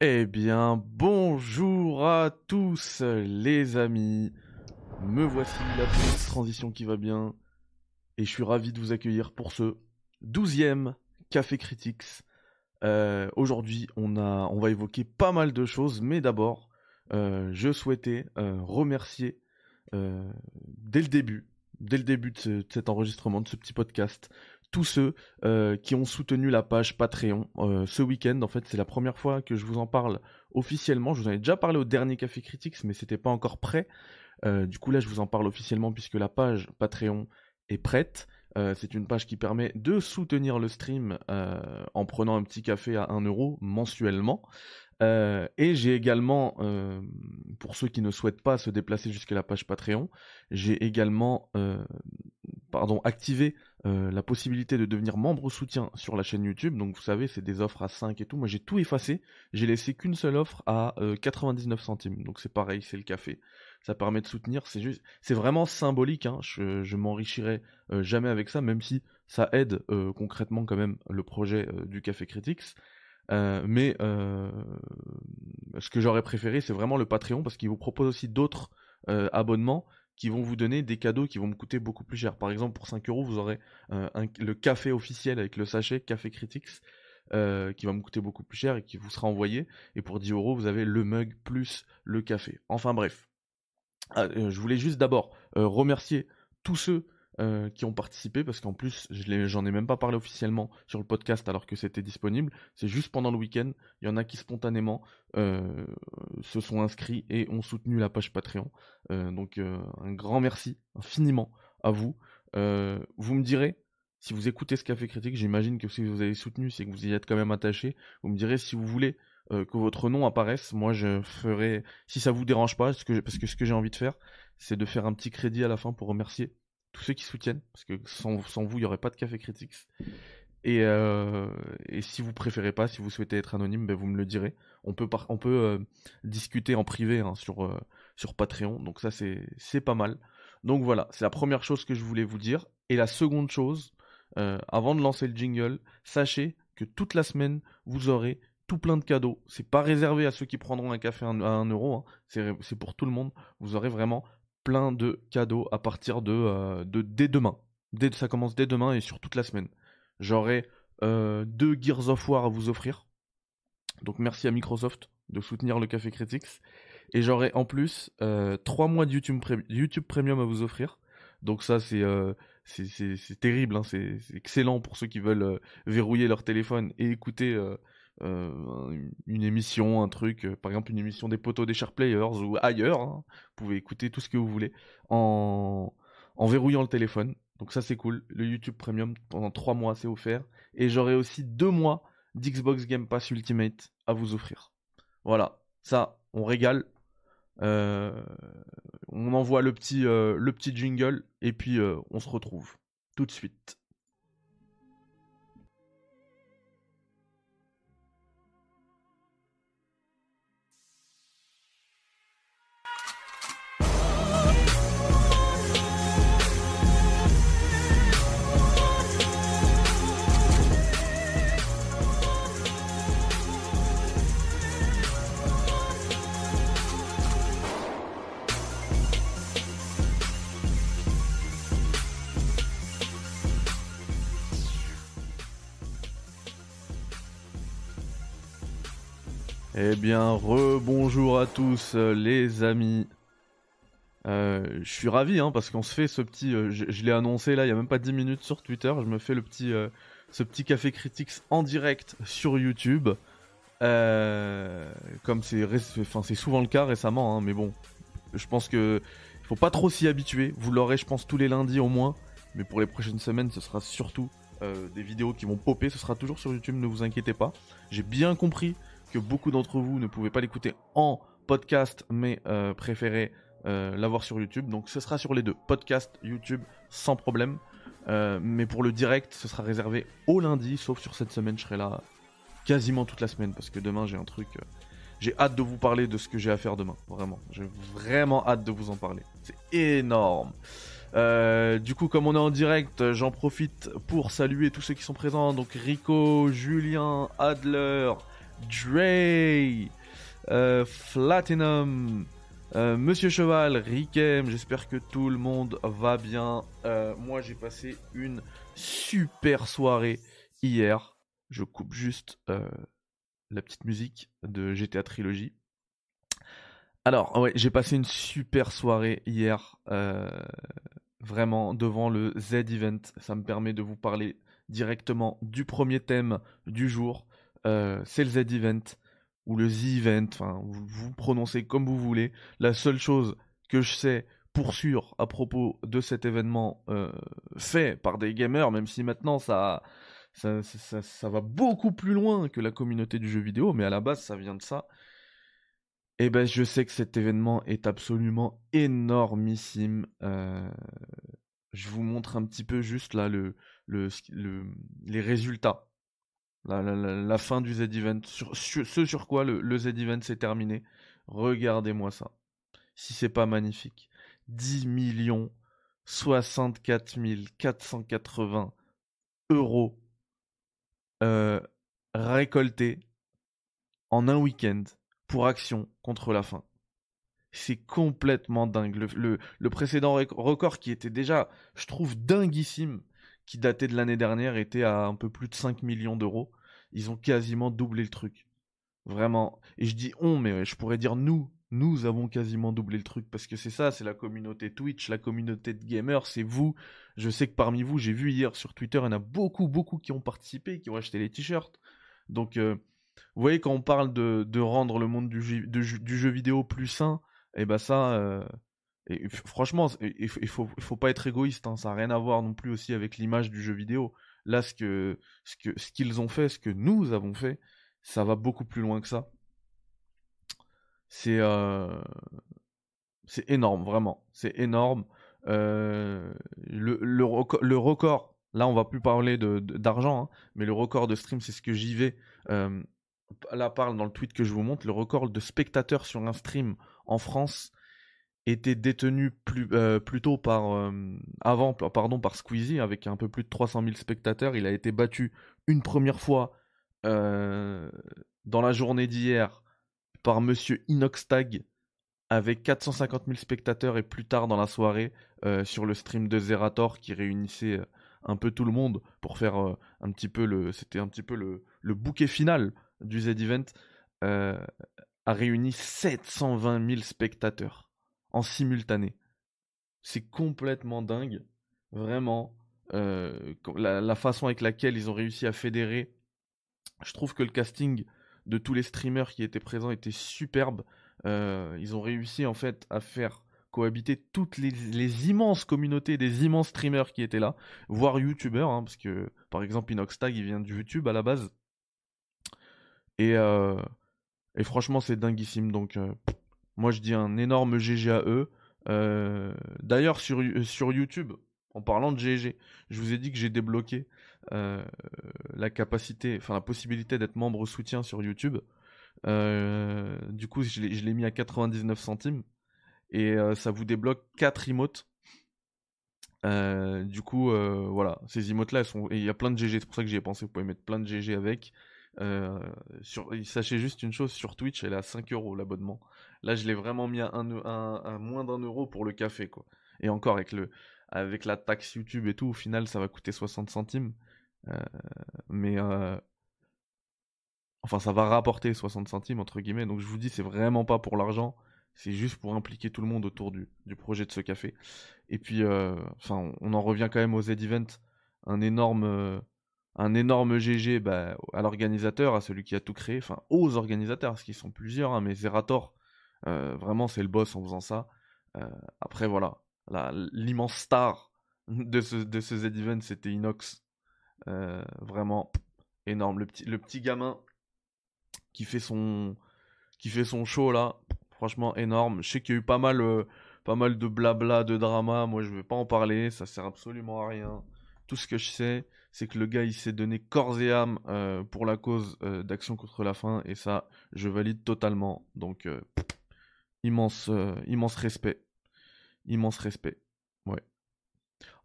Eh bien, bonjour à tous les amis. Me voici la petite transition qui va bien. Et je suis ravi de vous accueillir pour ce douzième Café Critics. Euh, Aujourd'hui, on, on va évoquer pas mal de choses, mais d'abord, euh, je souhaitais euh, remercier dès le début, dès le début de cet enregistrement, de ce petit podcast, tous ceux euh, qui ont soutenu la page Patreon euh, ce week-end. En fait, c'est la première fois que je vous en parle officiellement. Je vous en ai déjà parlé au dernier Café Critics, mais c'était pas encore prêt. Euh, du coup, là, je vous en parle officiellement puisque la page Patreon est prête. C'est une page qui permet de soutenir le stream en prenant un petit café à 1 euro mensuellement. Euh, et j'ai également, euh, pour ceux qui ne souhaitent pas se déplacer jusqu'à la page Patreon, j'ai également euh, pardon, activé la possibilité de devenir membre soutien sur la chaîne YouTube. Donc vous savez, c'est des offres à 5 et tout. Moi j'ai tout effacé. J'ai laissé qu'une seule offre à euh, 99 centimes. Donc c'est pareil, c'est le café. Ça permet de soutenir. C'est juste, c'est vraiment symbolique. Hein. Je, je m'enrichirai jamais avec ça, même si ça aide concrètement quand même le projet du Café Critics. Euh, mais euh, ce que j'aurais préféré, c'est vraiment le Patreon parce qu'il vous propose aussi d'autres euh, abonnements qui vont vous donner des cadeaux qui vont me coûter beaucoup plus cher. Par exemple, pour 5 euros, vous aurez le café officiel avec le sachet Café Critics qui va me coûter beaucoup plus cher et qui vous sera envoyé. Et pour 10 euros, vous avez le mug plus le café. Enfin bref. Ah, je voulais juste d'abord remercier tous ceux euh, qui ont participé parce qu'en plus j'en ai même pas parlé officiellement sur le podcast alors que c'était disponible. C'est juste pendant le week-end. Il y en a qui spontanément euh, se sont inscrits et ont soutenu la page Patreon. Euh, donc un grand merci infiniment à vous. Vous me direz si vous écoutez ce café critique, j'imagine que si vous avez soutenu, c'est que vous y êtes quand même attaché. Vous me direz si vous voulez que votre nom apparaisse. Moi, je ferai, si ça vous dérange pas, parce que ce que j'ai envie de faire, c'est de faire un petit crédit à la fin pour remercier tous ceux qui soutiennent, parce que sans, vous, il n'y aurait pas de café critiques. Et, euh, et si vous préférez pas, si vous souhaitez être anonyme, ben vous me le direz. On peut, euh, discuter en privé hein, sur, euh, sur Patreon, donc ça c'est pas mal. Donc voilà, c'est la première chose que je voulais vous dire. Et la seconde chose, avant de lancer le jingle, sachez que toute la semaine, vous aurez tout plein de cadeaux. C'est pas réservé à ceux qui prendront un café à 1 euro, hein. c'est pour tout le monde. Vous aurez vraiment plein de cadeaux à partir de, euh, dès demain. Ça commence dès demain et sur toute la semaine. J'aurai euh, deux Gears of War à vous offrir. Donc merci à Microsoft de soutenir le Café Critics. Et j'aurai en plus euh, trois mois de YouTube, Pre- YouTube Premium à vous offrir. Donc ça c'est euh, terrible, hein. c'est excellent pour ceux qui veulent verrouiller leur téléphone et écouter une émission, un truc, euh, par exemple une émission des poteaux des Sharp Players ou ailleurs. hein. Vous pouvez écouter tout ce que vous voulez en, en verrouillant le téléphone. Donc ça c'est cool. Le YouTube Premium pendant trois mois c'est offert. Et j'aurai aussi deux mois d'Xbox Game Pass Ultimate à vous offrir. Voilà, ça on régale. Euh, on envoie le petit, euh, le petit jingle et puis euh, on se retrouve tout de suite. Eh bien, rebonjour à tous euh, les amis. Euh, je suis ravi hein, parce qu'on se fait ce petit, euh, je, l'ai annoncé là il y a même pas 10 minutes sur Twitter, je me fais ce petit café critiques en direct sur YouTube. Comme c'est, souvent le cas récemment, hein, mais bon, je pense que faut pas trop s'y habituer. Vous l'aurez, je pense, tous les lundis au moins, mais pour les prochaines semaines, ce sera surtout des vidéos qui vont popper. Ce sera toujours sur YouTube, ne vous inquiétez pas. J'ai bien compris que beaucoup d'entre vous ne pouvaient pas l'écouter en podcast, mais euh, préféraient euh, l'avoir sur YouTube. Donc ce sera sur les deux, podcast, YouTube, sans problème. Euh, mais pour le direct, ce sera réservé au lundi, sauf sur cette semaine, je serai là quasiment toute la semaine parce que demain j'ai un truc. euh, j'ai hâte de vous parler de ce que j'ai à faire demain, vraiment. J'ai vraiment hâte de vous en parler. C'est énorme. Du coup, comme on est en direct, j'en profite pour saluer tous ceux qui sont présents. Donc Rico, Julien, Adler, Dre, euh, Platinum, euh, Monsieur Cheval, Rikem, j'espère que tout le monde va bien. Euh, moi j'ai passé une super soirée hier. Je coupe juste la petite musique de GTA Trilogy. Alors, ouais, j'ai passé une super soirée hier, vraiment devant le Z-Event. Ça me permet de vous parler directement du premier thème du jour. C'est le Z-Event ou le Z-Event, enfin, vous, prononcez comme vous voulez. La seule chose que je sais pour sûr à propos de cet événement fait par des gamers, même si maintenant ça ça, va beaucoup plus loin que la communauté du jeu vidéo, mais à la base, ça vient de ça. Et eh ben, je sais que cet événement est absolument énormissime. Euh, je vous montre un petit peu juste là le, le, les résultats. La, fin du Z-Event, ce sur quoi le, Z-Event s'est terminé. Regardez-moi ça. Si c'est pas magnifique. 10 millions 64 480 euros euh, récolté en un week-end pour Action contre la faim. C'est complètement dingue. Le, le, précédent record qui était déjà, je trouve, dinguissime, qui datait de l'année dernière, était à un peu plus de 5 millions d'euros. Ils ont quasiment doublé le truc. Vraiment. Et je dis on, mais je pourrais dire nous. Nous avons quasiment doublé le truc parce que c'est ça, c'est la communauté Twitch, la communauté de gamers, c'est vous. Je sais que parmi vous, j'ai vu hier sur Twitter, il y en a beaucoup, beaucoup qui ont participé, qui ont acheté les t-shirts. Donc, euh, vous voyez, quand on parle de, rendre le monde du jeu, du jeu vidéo plus sain, et eh ben ça, euh, et, franchement, il faut, faut pas être égoïste, hein, ça n'a rien à voir non plus aussi avec l'image du jeu vidéo. Là, ce ce que ce qu'ils ont fait, ce que nous avons fait, ça va beaucoup plus loin que ça. C'est euh, énorme, vraiment. C'est énorme. Euh, le, le, record, là on va plus parler d'argent, hein, mais le record de stream, c'est ce que j'y vais. Euh, là parle dans le tweet que je vous montre, le record de spectateurs sur un stream en France était détenu plus, plutôt par avant pardon par Squeezie avec un peu plus de 300 000 spectateurs. Il a été battu une première fois dans la journée d'hier par Monsieur Inoxtag avec 450 000 spectateurs et plus tard dans la soirée euh, sur le stream de Zerator qui réunissait euh, un peu tout le monde pour faire euh, un petit peu le c'était un petit peu le, le bouquet final du Z Event a réuni 720 000 spectateurs en simultané. C'est complètement dingue, vraiment. La, la, façon avec laquelle ils ont réussi à fédérer, je trouve que le casting de tous les streamers qui étaient présents était superbe. Euh, ils ont réussi en fait à faire cohabiter toutes les, immenses communautés des immenses streamers qui étaient là, voire youtubeurs, hein, parce que par exemple Inoxtag il vient du YouTube à la base. Et, euh, franchement c'est dinguissime, donc euh, moi je dis un énorme GG à eux. D'ailleurs sur, sur YouTube, en parlant de GG, je vous ai dit que j'ai débloqué euh, la capacité, enfin la possibilité d'être membre soutien sur YouTube. Euh, du coup, je l'ai mis à 99 centimes et euh, ça vous débloque 4 emotes. du coup, voilà, ces emotes là, il y a plein de GG, c'est pour ça que j'y ai pensé. Vous pouvez mettre plein de GG avec. Sur, sachez juste une chose, sur Twitch, elle est à 5 euros l'abonnement. Là, je l'ai vraiment mis à, moins d'un euro pour le café, quoi. Et encore, avec, le, avec la taxe YouTube et tout, au final, ça va coûter 60 centimes. Euh, mais euh, enfin, ça va rapporter 60 centimes entre guillemets. Donc je vous dis, c'est vraiment pas pour l'argent. C'est juste pour impliquer tout le monde autour du, projet de ce café. Et puis, euh, on en revient quand même aux Z-Event. Un énorme, un énorme GG bah, à l'organisateur, à celui qui a tout créé, enfin aux organisateurs, parce qu'ils sont plusieurs, hein, mais Zerator, vraiment c'est le boss en faisant ça. après voilà, l'immense star de ce, de Z-Event, c'était Inox, euh, vraiment énorme. Le petit, gamin qui fait son qui show là, franchement énorme. Je sais qu'il y a eu pas mal euh, pas mal de blabla, de drama. Moi, je vais pas en parler, ça sert absolument à rien. Tout ce que je sais, c'est que le gars il s'est donné corps et âme euh, pour la cause d'action contre la faim et ça, je valide totalement. Donc immense immense respect, immense respect. Ouais.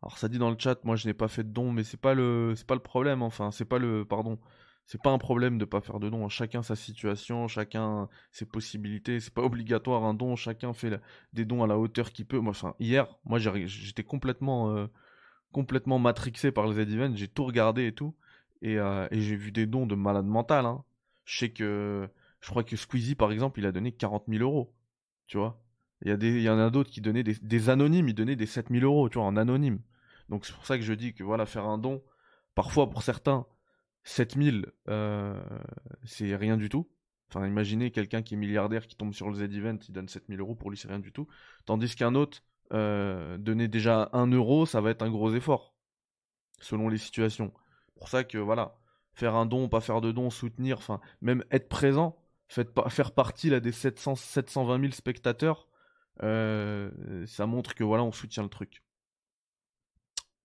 Alors ça dit dans le chat, moi je n'ai pas fait de don, mais c'est pas le pas le problème. Enfin, c'est pas le pardon, C'est pas un problème de pas faire de don. Chacun sa situation, chacun ses possibilités. C'est pas obligatoire un don. Chacun fait des dons à la hauteur qu'il peut. Enfin, hier, moi, j'étais complètement, euh, complètement matrixé par les Z-Event. J'ai tout regardé et tout. Et, euh, j'ai vu des dons de malade mental. Hein. Je sais que, je crois que Squeezie, par exemple, il a donné 40 000 euros. Tu vois. Il y, a des, il y en a d'autres qui donnaient des, des anonymes. Ils donnaient des 7 000 euros, tu vois, en anonyme. Donc c'est pour ça que je dis que voilà, faire un don, parfois pour certains, 7000, euh, c'est rien du tout. Enfin, imaginez quelqu'un qui est milliardaire qui tombe sur le Z-Event, il donne 7000 euros, pour lui c'est rien du tout. Tandis qu'un autre, euh, donner déjà 1 euro, ça va être un gros effort, selon les situations. Pour ça que voilà, faire un don, pas faire de don, soutenir, enfin, même être présent, faire partie là, des 700, 720 000 spectateurs, euh, ça montre que voilà, on soutient le truc.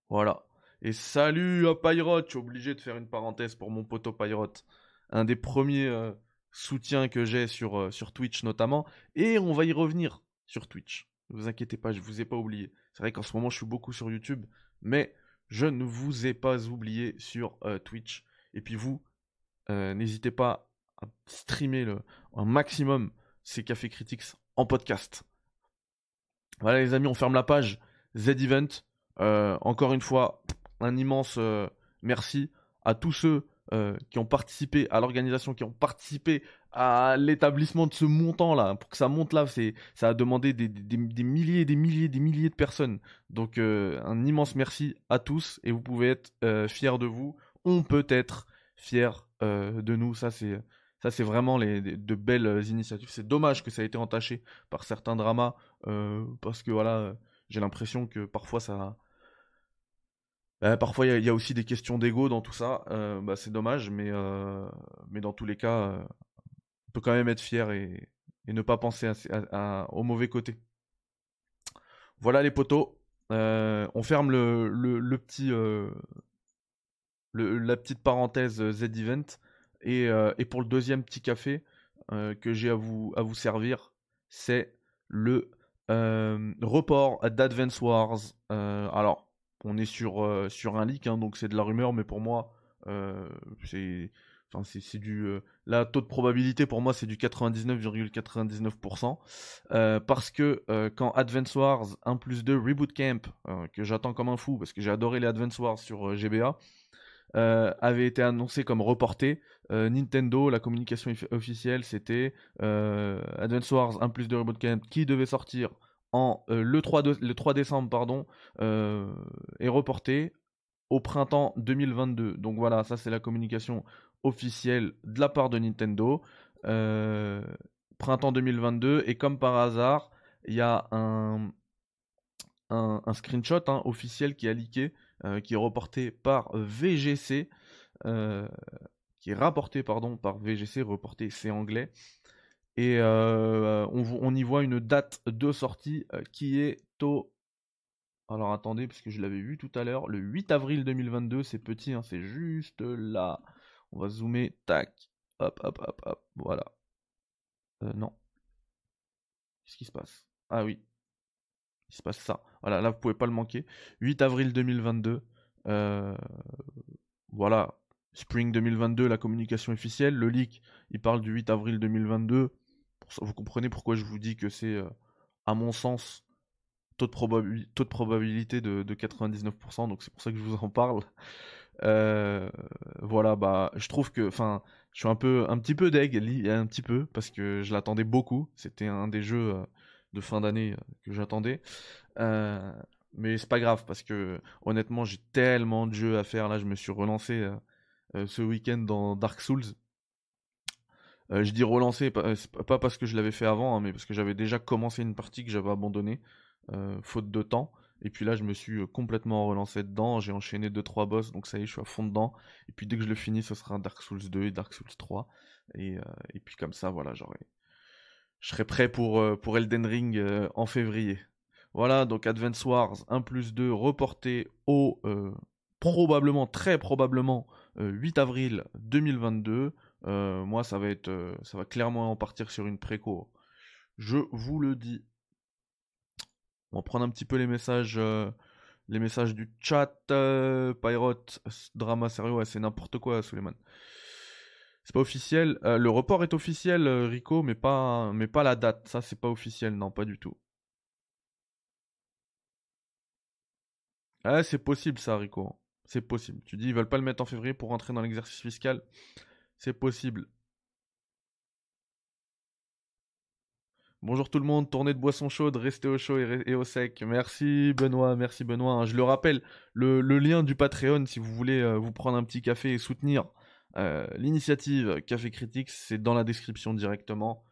Voilà. Et salut à Pyrot, je suis obligé de faire une parenthèse pour mon poteau Pyrot. Un des premiers euh, soutiens que j'ai sur Twitch notamment. Et on va y revenir sur Twitch. Ne vous inquiétez pas, je vous ai pas oublié. C'est vrai qu'en ce moment je suis beaucoup sur YouTube, mais je ne vous ai pas oublié sur euh, Twitch. Et puis vous, n'hésitez pas à streamer le, un maximum ces cafés critiques en podcast. Voilà les amis, on ferme la page Z-Event. encore une fois, un immense euh, merci à tous ceux euh, qui ont participé à l'organisation, qui ont participé à l'établissement de ce montant-là. Pour que ça monte là, c'est, ça a demandé des, milliers, des milliers, des milliers de personnes. Donc euh, un immense merci à tous et vous pouvez être fiers de vous. On peut être fiers de nous. Ça c'est, vraiment de belles initiatives. C'est dommage que ça ait été entaché par certains dramas parce que voilà, j'ai l'impression que parfois ça bah, parfois, il y, a aussi des questions d'ego dans tout ça. Euh, bah, c'est dommage, mais, euh, dans tous les cas, euh, peut quand même être fier et, ne pas penser au mauvais côté. Voilà les potos. on ferme le, le, petit, la petite parenthèse Z-Event. Et, et, pour le deuxième petit café que j'ai à vous, à vous servir, c'est le report d'Advance Wars. alors, on est sur, euh, sur un leak, hein, donc c'est de la rumeur, mais pour moi, euh, c'est. C'est du. Euh, la taux de probabilité pour moi, c'est du 99,99%. parce que quand Advance Wars 1 plus 2 Reboot Camp, que j'attends comme un fou, parce que j'ai adoré les Advance Wars sur GBA, avait été annoncé comme reporté. Nintendo, la communication officielle, c'était Advance Wars 1 plus 2 Reboot Camp qui devait sortir euh, le, 3 le 3 décembre pardon, euh, est reporté au printemps 2022. Donc voilà, ça c'est la communication officielle de la part de Nintendo. Euh, printemps 2022 et comme par hasard, il y a un, un, screenshot hein, officiel qui a leaké, qui est reporté par VGC, qui est rapporté pardon par VGC, reporté c'est anglais, et euh, on, y voit une date de sortie euh, qui est au... Alors attendez, parce que je l'avais vu tout à l'heure, le 8 avril 2022, c'est petit, hein, c'est juste là. On va zoomer, tac, hop, hop, hop, hop, voilà. Euh, non. Qu'est-ce qui se passe? Ah oui. Il se passe ça. Voilà, là vous pouvez pas le manquer. 8 avril 2022. voilà. Spring 2022, la communication officielle. Le leak, il parle du 8 avril 2022 vous comprenez pourquoi je vous dis que c'est, euh, à mon sens, taux de probabilité de, 99%, donc c'est pour ça que je vous en parle. Euh, voilà, bah, je trouve que, enfin, je suis un peu, un petit peu deg, un petit peu, parce que je l'attendais beaucoup. C'était un des jeux euh, de fin d'année que j'attendais. mais c'est pas grave, parce que honnêtement, j'ai tellement de jeux à faire. Là, je me suis relancé ce week-end dans Dark Souls. Euh, je dis relancer, pas, parce que je l'avais fait avant, hein, mais parce que j'avais déjà commencé une partie que j'avais abandonnée, euh, faute de temps. Et puis là, je me suis euh, complètement relancé dedans. J'ai enchaîné 2-3 boss, donc ça y est, je suis à fond dedans. Et puis dès que je le finis, ce sera Dark Souls 2 et Dark Souls 3. Et, et puis comme ça, voilà, j'aurai. Je serai prêt pour, pour Elden Ring en février. Voilà, donc Advance Wars 1 plus 2 reporté au probablement, très probablement, 8 avril 2022. Euh, moi, ça va être, euh, ça va clairement en partir sur une préco. Je vous le dis. On va prendre un petit peu les messages, euh, les messages du chat. Pyrote, drama sérieux, c'est n'importe quoi, Suleiman. C'est pas officiel. Euh, le report est officiel, euh, Rico, mais pas, mais pas la date. Ça, c'est pas officiel, non, pas du tout. Ah, c'est possible ça, Rico. C'est possible. Tu dis, ils veulent pas le mettre en février pour rentrer dans l'exercice fiscal. C'est possible. Bonjour tout le monde, tournée de boissons chaudes, restez au chaud et, au sec. Merci Benoît, merci Benoît. Je le rappelle, le, lien du Patreon, si vous voulez euh, vous prendre un petit café et soutenir euh, l'initiative Café Critique, c'est dans la description directement.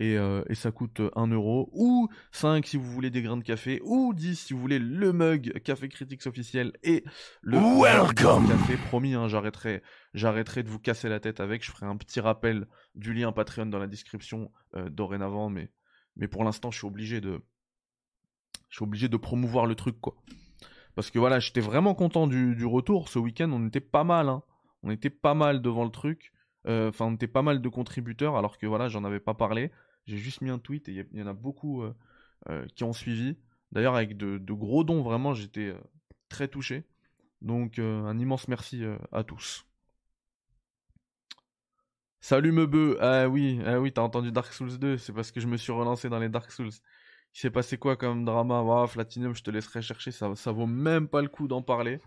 Et, euh, ça coûte 1 euro. Ou 5 si vous voulez des grains de café. Ou 10 si vous voulez le mug Café Critics officiel. Et le Welcome café. Promis, hein, j'arrêterai, j'arrêterai de vous casser la tête avec. Je ferai un petit rappel du lien Patreon dans la description dorénavant. Mais, mais pour l'instant, je suis obligé de. Je suis obligé de promouvoir le truc, quoi. Parce que voilà, j'étais vraiment content du, retour. Ce week-end, on était pas mal, hein on était pas mal devant le truc. Euh, enfin, on était pas mal de contributeurs, alors que voilà, j'en avais pas parlé. J'ai juste mis un tweet et il y, en a beaucoup euh, euh, qui ont suivi. D'ailleurs, avec de, gros dons, vraiment, j'étais très touché. Donc, un immense merci à tous. Salut Meubeu. Ah oui, ah oui, t'as entendu Dark Souls 2. C'est parce que je me suis relancé dans les Dark Souls. Il s'est passé quoi comme drama? Waouh, Platinum, je te laisserai chercher. Ça, ça vaut même pas le coup d'en parler.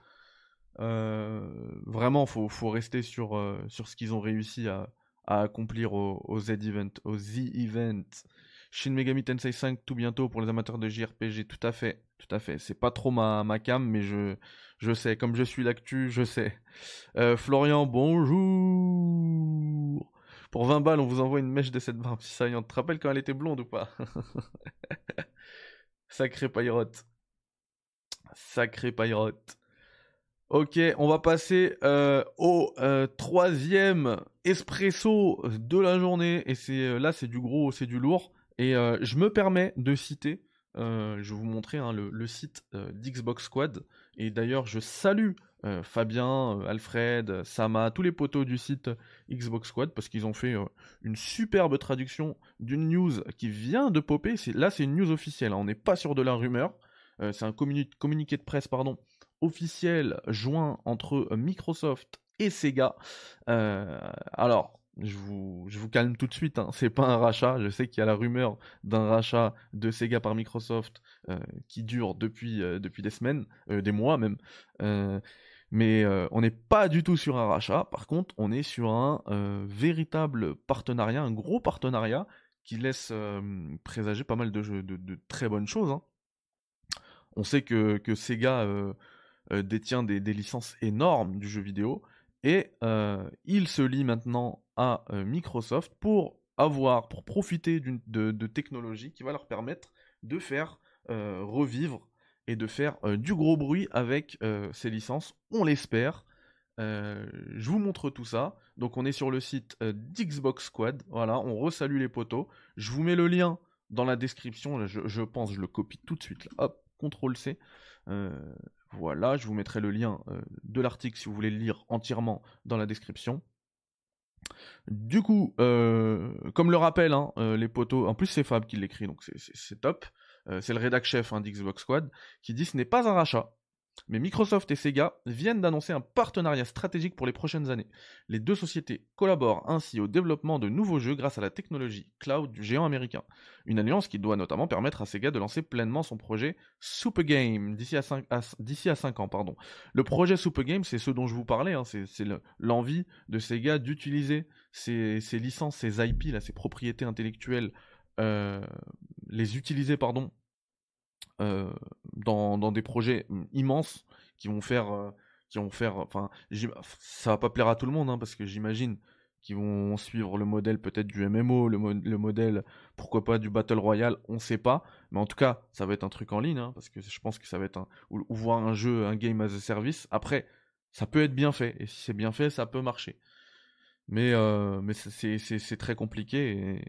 Euh, vraiment, faut, faut rester sur, euh, sur ce qu'ils ont réussi à, à accomplir au, Z-Event, au Z-Event. Shin Megami Tensei 5 tout bientôt pour les amateurs de JRPG, tout à fait, tout à fait. C'est pas trop ma, ma cam, mais je, je sais, comme je suis l'actu, je sais. Euh, Florian, bonjour Pour 20 balles, on vous envoie une mèche de cette barbe si saillante. Tu te rappelles quand elle était blonde ou pas? Sacré Pyrote. Sacré Pyrote. Ok, on va passer euh, au euh, troisième espresso de la journée. Et c'est là, c'est du gros, c'est du lourd. Et je me permets de citer, je vais vous montrer hein, le, site d'Xbox Squad. Et d'ailleurs, je salue Fabien, Alfred, Sama, tous les poteaux du site Xbox Squad parce qu'ils ont fait une superbe traduction d'une news qui vient de popper. Là, c'est une news officielle. Hein. on n'est pas sur de la rumeur. c'est un communiqué de presse, pardon, officiel joint entre euh, Microsoft et Sega. Euh, alors, je vous, calme tout de suite, hein. c'est pas un rachat. Je sais qu'il y a la rumeur d'un rachat de Sega par Microsoft euh, qui dure depuis, depuis des semaines, des mois même. mais on n'est pas du tout sur un rachat. Par contre, on est sur un véritable partenariat, un gros partenariat qui laisse présager pas mal de, très bonnes choses. Hein. On sait que, Sega euh, détient des, licences énormes du jeu vidéo et euh, il se lie maintenant à euh, Microsoft pour avoir, pour profiter de, de technologies qui va leur permettre de faire revivre et de faire du gros bruit avec ces licences, on l'espère. je vous montre tout ça. Donc on est sur le site d'Xbox Squad. Voilà, on resalue les poteaux. Je vous mets le lien dans la description. je, je, pense, je le copie tout de suite. Hop, CTRL C. Voilà, je vous mettrai le lien euh, de l'article si vous voulez le lire entièrement dans la description. Du coup, euh, comme le rappelle hein, euh, les poteaux, en plus c'est Fab qui l'écrit, donc c'est top. c'est le rédac chef hein, d'Xbox Squad qui dit ce n'est pas un rachat, mais Microsoft et Sega viennent d'annoncer un partenariat stratégique pour les prochaines années. Les deux sociétés collaborent ainsi au développement de nouveaux jeux grâce à la technologie cloud du géant américain. Une alliance qui doit notamment permettre à Sega de lancer pleinement son projet Super Game d'ici à 5, ans. Pardon. Le projet Super Game, c'est ce dont je vous parlais, hein, c'est l'envie de Sega d'utiliser ses, licences, ses IP, là, ses propriétés intellectuelles, euh, les utiliser pardon, dans, dans, des projets mm, immenses qui vont faire, euh, qui vont faire, enfin, ça va pas plaire à tout le monde, hein, parce que j'imagine qu'ils vont suivre le modèle peut-être du MMO, le, le, modèle, pourquoi pas, du Battle Royale, on sait pas, mais en tout cas, ça va être un truc en ligne, hein, parce que je pense que ça va être un, ou, voir un jeu, un game as a service. Après, ça peut être bien fait, et si c'est bien fait, ça peut marcher. Mais, euh, mais c'est très compliqué,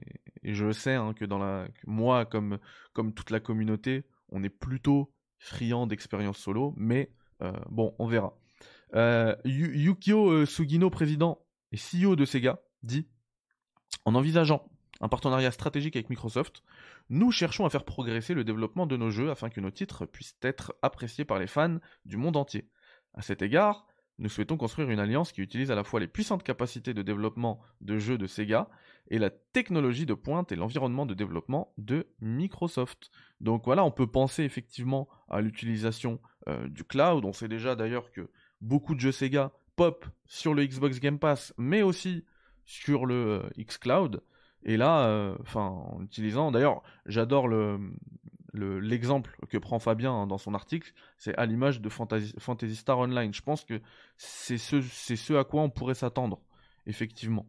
et, et je sais hein, que dans la, moi, comme, comme toute la communauté, on est plutôt friand d'expérience solo, mais euh, bon, on verra. Euh, Yukio euh, Sugino, président et CEO de Sega, dit En envisageant un partenariat stratégique avec Microsoft, nous cherchons à faire progresser le développement de nos jeux afin que nos titres puissent être appréciés par les fans du monde entier. À cet égard, nous souhaitons construire une alliance qui utilise à la fois les puissantes capacités de développement de jeux de Sega et la technologie de pointe et l'environnement de développement de Microsoft. Donc voilà, on peut penser effectivement à l'utilisation euh, du cloud. On sait déjà d'ailleurs que beaucoup de jeux Sega pop sur le Xbox Game Pass, mais aussi sur le euh, xCloud. Et là, euh, enfin, en utilisant, d'ailleurs, j'adore le, l'exemple que prend Fabien hein, dans son article, c'est à l'image de Fantasy, Star Online. Je pense que c'est ce, ce à quoi on pourrait s'attendre, effectivement.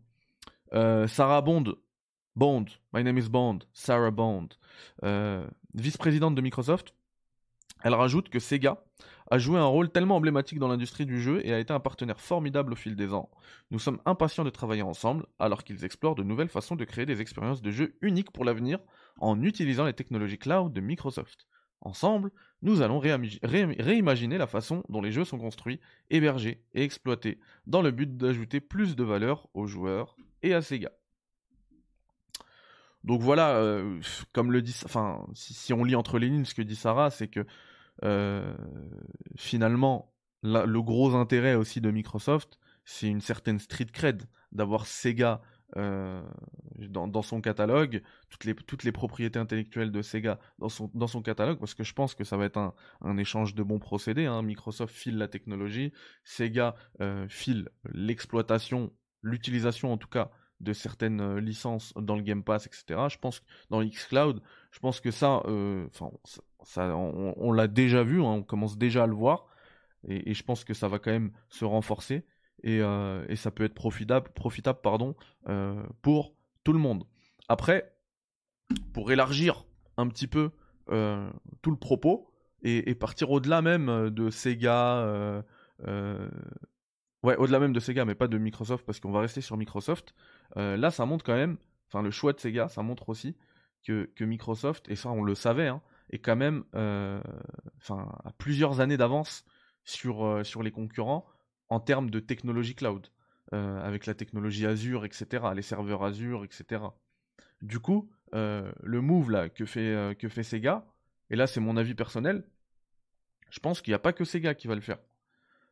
Euh, Sarah Bond, Bond, my name is Bond, Sarah Bond, euh, vice-présidente de Microsoft, elle rajoute que Sega a joué un rôle tellement emblématique dans l'industrie du jeu et a été un partenaire formidable au fil des ans. Nous sommes impatients de travailler ensemble alors qu'ils explorent de nouvelles façons de créer des expériences de jeu uniques pour l'avenir en utilisant les technologies cloud de Microsoft. Ensemble, nous allons réimaginer la façon dont les jeux sont construits, hébergés et exploités, dans le but d'ajouter plus de valeur aux joueurs et à Sega. Donc voilà, euh, comme le dit, enfin, si, on lit entre les lignes ce que dit Sarah, c'est que euh, finalement, le gros intérêt aussi de Microsoft, c'est une certaine street cred, d'avoir Sega euh, dans, son catalogue, toutes les, propriétés intellectuelles de Sega dans son, catalogue, parce que je pense que ça va être un, échange de bons procédés. Hein. Microsoft file la technologie, Sega euh, file l'exploitation, l'utilisation en tout cas de certaines licences dans le Game Pass, etc. Je pense que dans xCloud, je pense que ça, enfin, on, l'a déjà vu, hein, on commence déjà à le voir, et, je pense que ça va quand même se renforcer. Euh, et, ça peut être profitable, profitable pardon, euh, pour tout le monde. Après, pour élargir un petit peu euh, tout le propos et, partir au-delà même de Sega, ouais, au-delà même de Sega, mais pas de Microsoft parce qu'on va rester sur Microsoft. là, ça montre quand même, enfin le choix de Sega, ça montre aussi que, que Microsoft, et ça on le savait, hein, est quand même, enfin, à plusieurs années d'avance sur, sur les concurrents en termes de technologie cloud, euh, avec la technologie Azure, etc., les serveurs Azure, etc. Du coup, euh, le move là que fait, euh, que fait Sega, et là c'est mon avis personnel, je pense qu'il n'y a pas que Sega qui va le faire.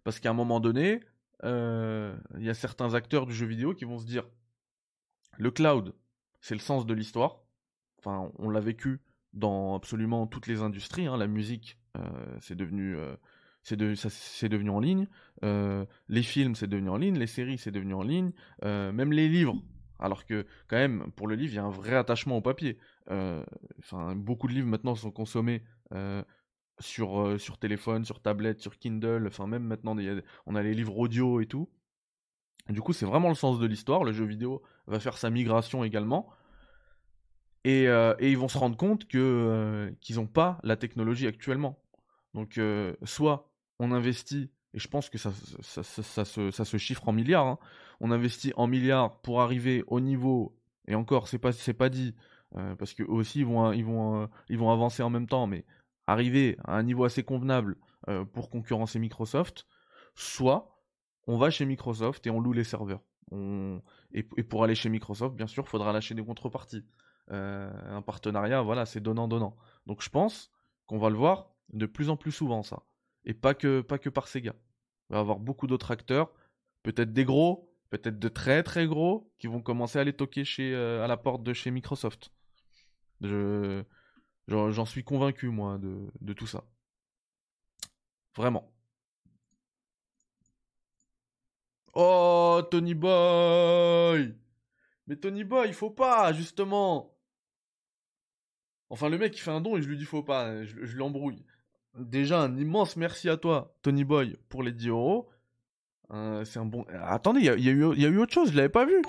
Parce qu'à un moment donné, il y a certains acteurs du jeu vidéo qui vont se dire, le cloud, c'est le sens de l'histoire. Enfin, on l'a vécu dans absolument toutes les industries. Hein. La musique, c'est devenu c'est devenu en ligne. Euh, les films, c'est devenu en ligne. Les séries, c'est devenu en ligne. Euh, même les livres. Alors que, quand même, pour le livre, il y a un vrai attachement au papier. Euh, beaucoup de livres maintenant sont consommés sur, sur téléphone, sur tablette, sur Kindle. Enfin, même maintenant, on a les livres audio et tout. Du coup, c'est vraiment le sens de l'histoire. Le jeu vidéo va faire sa migration également. Et, et ils vont se rendre compte que qu'ils n'ont pas la technologie actuellement. Donc, soit on investit, et je pense que ça, ça, se, chiffre en milliards, hein. on investit en milliards pour arriver au niveau, et encore, c'est pas, pas dit, euh, parce qu'eux aussi, ils vont, ils, vont, euh, ils vont avancer en même temps, mais arriver à un niveau assez convenable euh, pour concurrencer Microsoft, soit on va chez Microsoft et on loue les serveurs. Et, pour aller chez Microsoft, bien sûr, il faudra lâcher des contreparties. Un partenariat, voilà, c'est donnant-donnant. Donc je pense qu'on va le voir de plus en plus souvent, ça et pas que, pas que par Sega. Il va avoir beaucoup d'autres acteurs, peut-être des gros, peut-être de très très gros, qui vont commencer à les toquer euh, à la porte de chez Microsoft. Je, j'en suis convaincu, moi, de, de tout ça. Vraiment. Oh, Tony Boy Mais Tony Boy, il faut pas, justement Enfin, le mec, il fait un don et je lui dis faut pas, je, l'embrouille déjà un immense merci à toi, Tony Boy, pour les 10 euros. Euh, c'est un bon. Attendez, il y, a, eu, y a eu autre chose, je l'avais pas vu.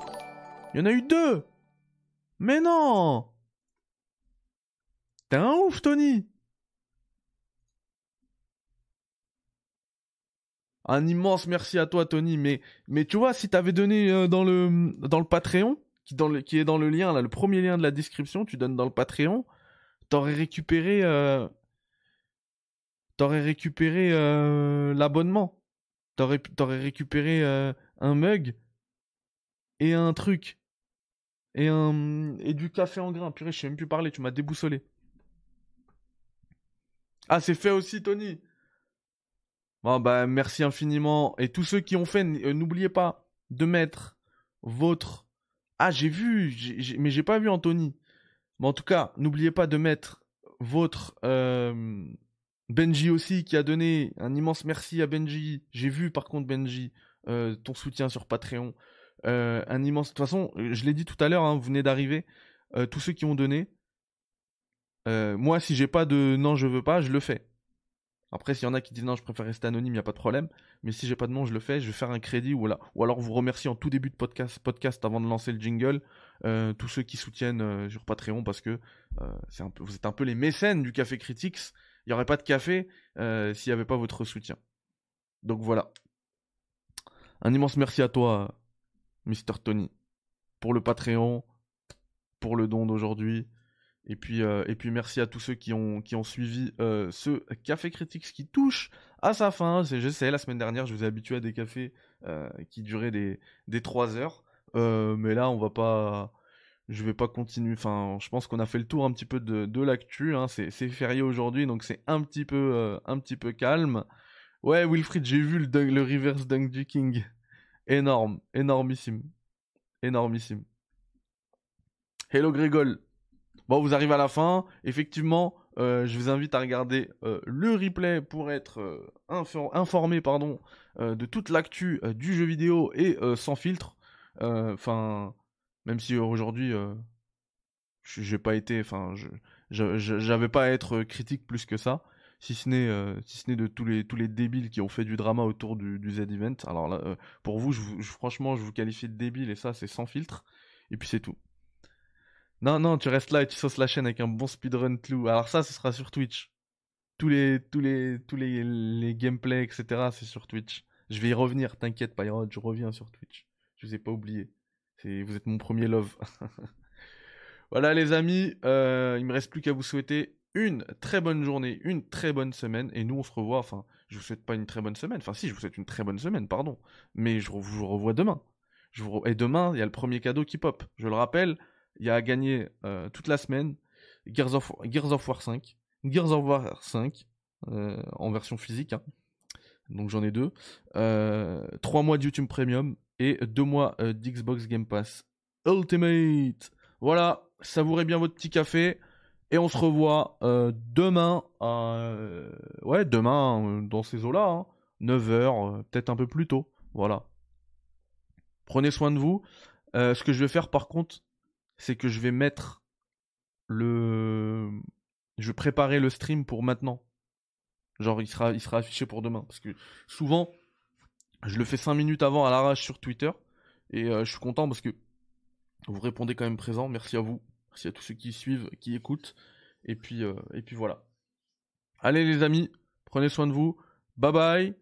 Il y en a eu deux. Mais non T'es un ouf, Tony Un immense merci à toi, Tony. Mais, mais tu vois, si t'avais donné euh, dans, le, dans Patreon, qui, qui est dans le lien, là, le premier lien de la description, tu donnes dans le Patreon, t'aurais récupéré euh, t'aurais récupéré euh, l'abonnement. T'aurais, récupéré euh, un mug et un truc. Et, un, et du café en grain. Purée, je sais même plus parler, tu m'as déboussolé. Ah, c'est fait aussi, Tony. Bon, bah, merci infiniment. Et tous ceux qui ont fait, n'oubliez pas de mettre votre. Ah, j'ai vu, mais j'ai pas vu Anthony. En tout cas, n'oubliez pas de mettre votre euh, Benji aussi qui a donné un immense merci à Benji. J'ai vu par contre Benji euh, ton soutien sur Patreon. Euh, un immense. De toute façon, je l'ai dit tout à l'heure, hein, vous venez d'arriver. Tous ceux qui ont donné. moi, si j'ai pas de non, je veux pas, je le fais. Après, s'il y en a qui disent non, je préfère rester anonyme, il y a pas de problème. Mais si j'ai pas de nom, je le fais. Je vais faire un crédit ou, alors vous remercier en tout début de podcast avant de lancer le jingle. Euh, tous ceux qui soutiennent euh, sur Patreon parce que euh, vous êtes un peu les mécènes du Café Critics. Il n'y aurait pas de café euh, s'il n'y avait pas votre soutien. Donc voilà. Un immense merci à toi, Mr. Tony, pour le Patreon, pour le don d'aujourd'hui. Et puis, et puis merci à tous ceux qui ont, qui ont suivi ce Café Critics qui touche à sa fin. C'est- Je sais, la semaine dernière, je vous ai habitué à des cafés qui duraient des, des 3 heures. Euh, mais là, on va pas. Je vais pas continuer. Enfin, je pense qu'on a fait le tour un petit peu de, de l'actu. Hein. C'est férié aujourd'hui, donc c'est un petit peu, euh, un petit peu calme. Ouais, Wilfried, j'ai vu le, le reverse dunk du King. Énorme, énormissime, énormissime. Hello Grégol. Bon, vous arrivez à la fin. Effectivement, euh, je vous invite à regarder le replay pour être infor- informé pardon, de toute l'actu du jeu vidéo et sans filtre. Euh, Enfin, même si aujourd'hui, j'ai pas été, enfin, j'avais pas à être critique plus que ça, si ce n'est si ce n'est de tous les tous les débiles qui ont fait du drama autour du, Z Event. Alors là, pour vous, franchement, je vous qualifie de débile et ça, c'est sans filtre. Et puis c'est tout. Non, non, tu restes là et tu sauces la chaîne avec un bon speedrun clou. Alors ça, ce sera sur Twitch. Tous les, tous les, tous les, les gameplays, etc. C'est sur Twitch. Je vais y revenir, t'inquiète, Pyrod, je reviens sur Twitch. Je vous ai pas oublié. Vous êtes mon premier love. voilà les amis, euh, il me reste plus qu'à vous souhaiter une très bonne journée, une très bonne semaine, et nous on se revoit. Enfin, je vous souhaite pas une très bonne semaine. Enfin, si, je vous souhaite une très bonne semaine, pardon. Mais je vous revois demain. Je vous Et demain, il y a le premier cadeau qui pop. Je le rappelle, il y a à gagner euh, toute la semaine Gears of, Gears of War 5, Gears of War 5 euh, en version physique. hein. Donc j'en ai deux. Euh, trois mois de YouTube Premium et deux mois euh, d'Xbox Game Pass Ultimate. Voilà, savourez bien votre petit café. Et on se revoit euh, demain, euh, ouais, demain, dans ces eaux-là, 9h, peut-être un peu plus tôt. Voilà. Prenez soin de vous. Ce que je vais faire par contre, c'est que je vais mettre le. Je vais préparer le stream pour maintenant. Genre, il il sera affiché pour demain. Parce que souvent, je le fais 5 minutes avant à l'arrache sur Twitter. Et euh, je suis content parce que vous répondez quand même présent. Merci à vous. Merci à tous ceux qui suivent, qui écoutent. Et puis, euh, et puis voilà. Allez les amis, prenez soin de vous. Bye bye.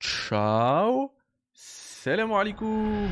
Ciao. Salam alaikum.